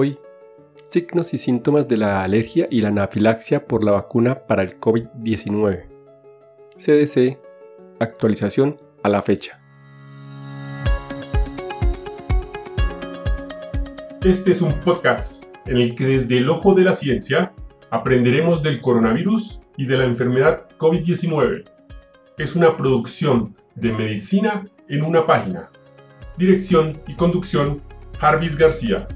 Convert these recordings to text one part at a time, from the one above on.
Hoy, signos y síntomas de la alergia y la anafilaxia por la vacuna para el COVID-19. CDC, actualización a la fecha. Este es un podcast en el que desde el ojo de la ciencia aprenderemos del coronavirus y de la enfermedad COVID-19. Es una producción de medicina en una página. Dirección y conducción, Jarvis García.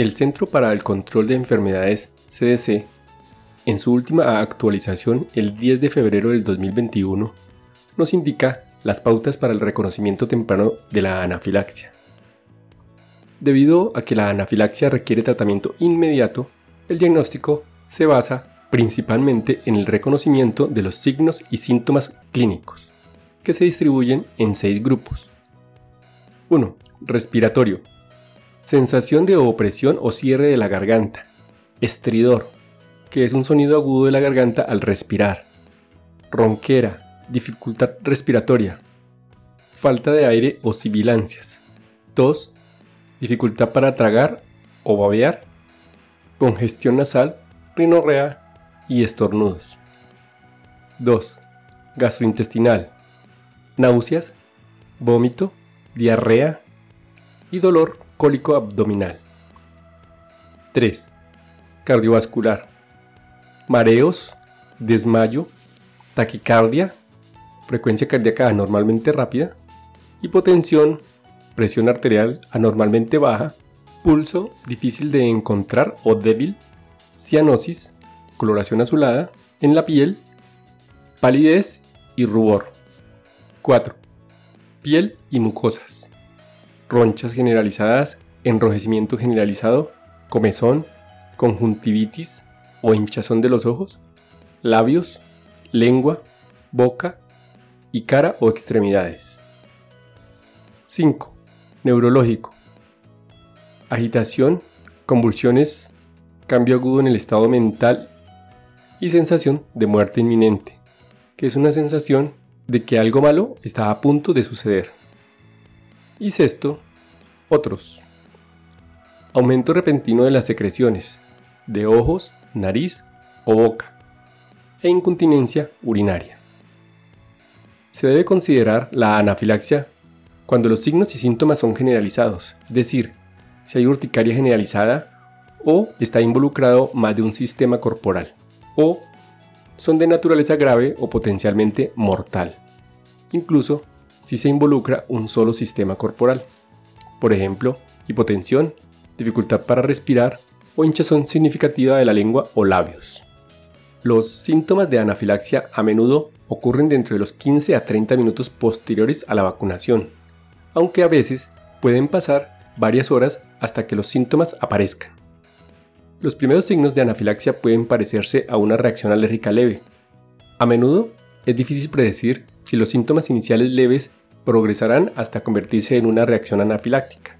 El Centro para el Control de Enfermedades, CDC, en su última actualización el 10 de febrero del 2021, nos indica las pautas para el reconocimiento temprano de la anafilaxia. Debido a que la anafilaxia requiere tratamiento inmediato, el diagnóstico se basa principalmente en el reconocimiento de los signos y síntomas clínicos, que se distribuyen en seis grupos. 1. Respiratorio, Sensación de opresión o cierre de la garganta. Estridor, que es un sonido agudo de la garganta al respirar. Ronquera, dificultad respiratoria. Falta de aire o sibilancias. Tos, dificultad para tragar o babear. Congestión nasal, rinorrea y estornudos. 2. Gastrointestinal. Náuseas, vómito, diarrea y dolor cólico abdominal. 3. Cardiovascular. Mareos, desmayo, taquicardia, frecuencia cardíaca anormalmente rápida, hipotensión, presión arterial anormalmente baja, pulso difícil de encontrar o débil, cianosis, coloración azulada en la piel, palidez y rubor. 4. Piel y mucosas ronchas generalizadas, enrojecimiento generalizado, comezón, conjuntivitis o hinchazón de los ojos, labios, lengua, boca y cara o extremidades. 5. Neurológico. Agitación, convulsiones, cambio agudo en el estado mental y sensación de muerte inminente, que es una sensación de que algo malo está a punto de suceder. Y sexto, otros. Aumento repentino de las secreciones, de ojos, nariz o boca, e incontinencia urinaria. Se debe considerar la anafilaxia cuando los signos y síntomas son generalizados, es decir, si hay urticaria generalizada o está involucrado más de un sistema corporal, o son de naturaleza grave o potencialmente mortal. Incluso si se involucra un solo sistema corporal. Por ejemplo, hipotensión, dificultad para respirar o hinchazón significativa de la lengua o labios. Los síntomas de anafilaxia a menudo ocurren dentro de los 15 a 30 minutos posteriores a la vacunación, aunque a veces pueden pasar varias horas hasta que los síntomas aparezcan. Los primeros signos de anafilaxia pueden parecerse a una reacción alérgica leve. A menudo es difícil predecir si los síntomas iniciales leves progresarán hasta convertirse en una reacción anafiláctica.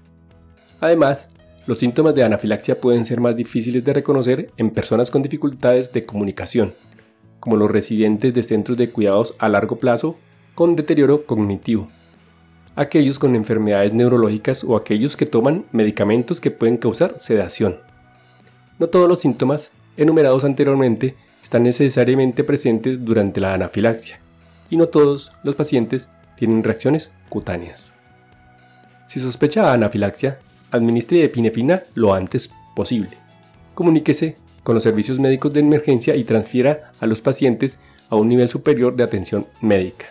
Además, los síntomas de anafilaxia pueden ser más difíciles de reconocer en personas con dificultades de comunicación, como los residentes de centros de cuidados a largo plazo con deterioro cognitivo, aquellos con enfermedades neurológicas o aquellos que toman medicamentos que pueden causar sedación. No todos los síntomas enumerados anteriormente están necesariamente presentes durante la anafilaxia, y no todos los pacientes tienen reacciones cutáneas. Si sospecha anafilaxia, administre epinefrina lo antes posible. Comuníquese con los servicios médicos de emergencia y transfiera a los pacientes a un nivel superior de atención médica.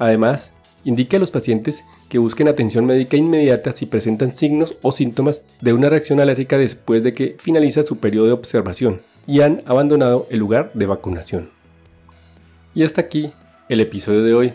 Además, indique a los pacientes que busquen atención médica inmediata si presentan signos o síntomas de una reacción alérgica después de que finaliza su periodo de observación y han abandonado el lugar de vacunación. Y hasta aquí el episodio de hoy.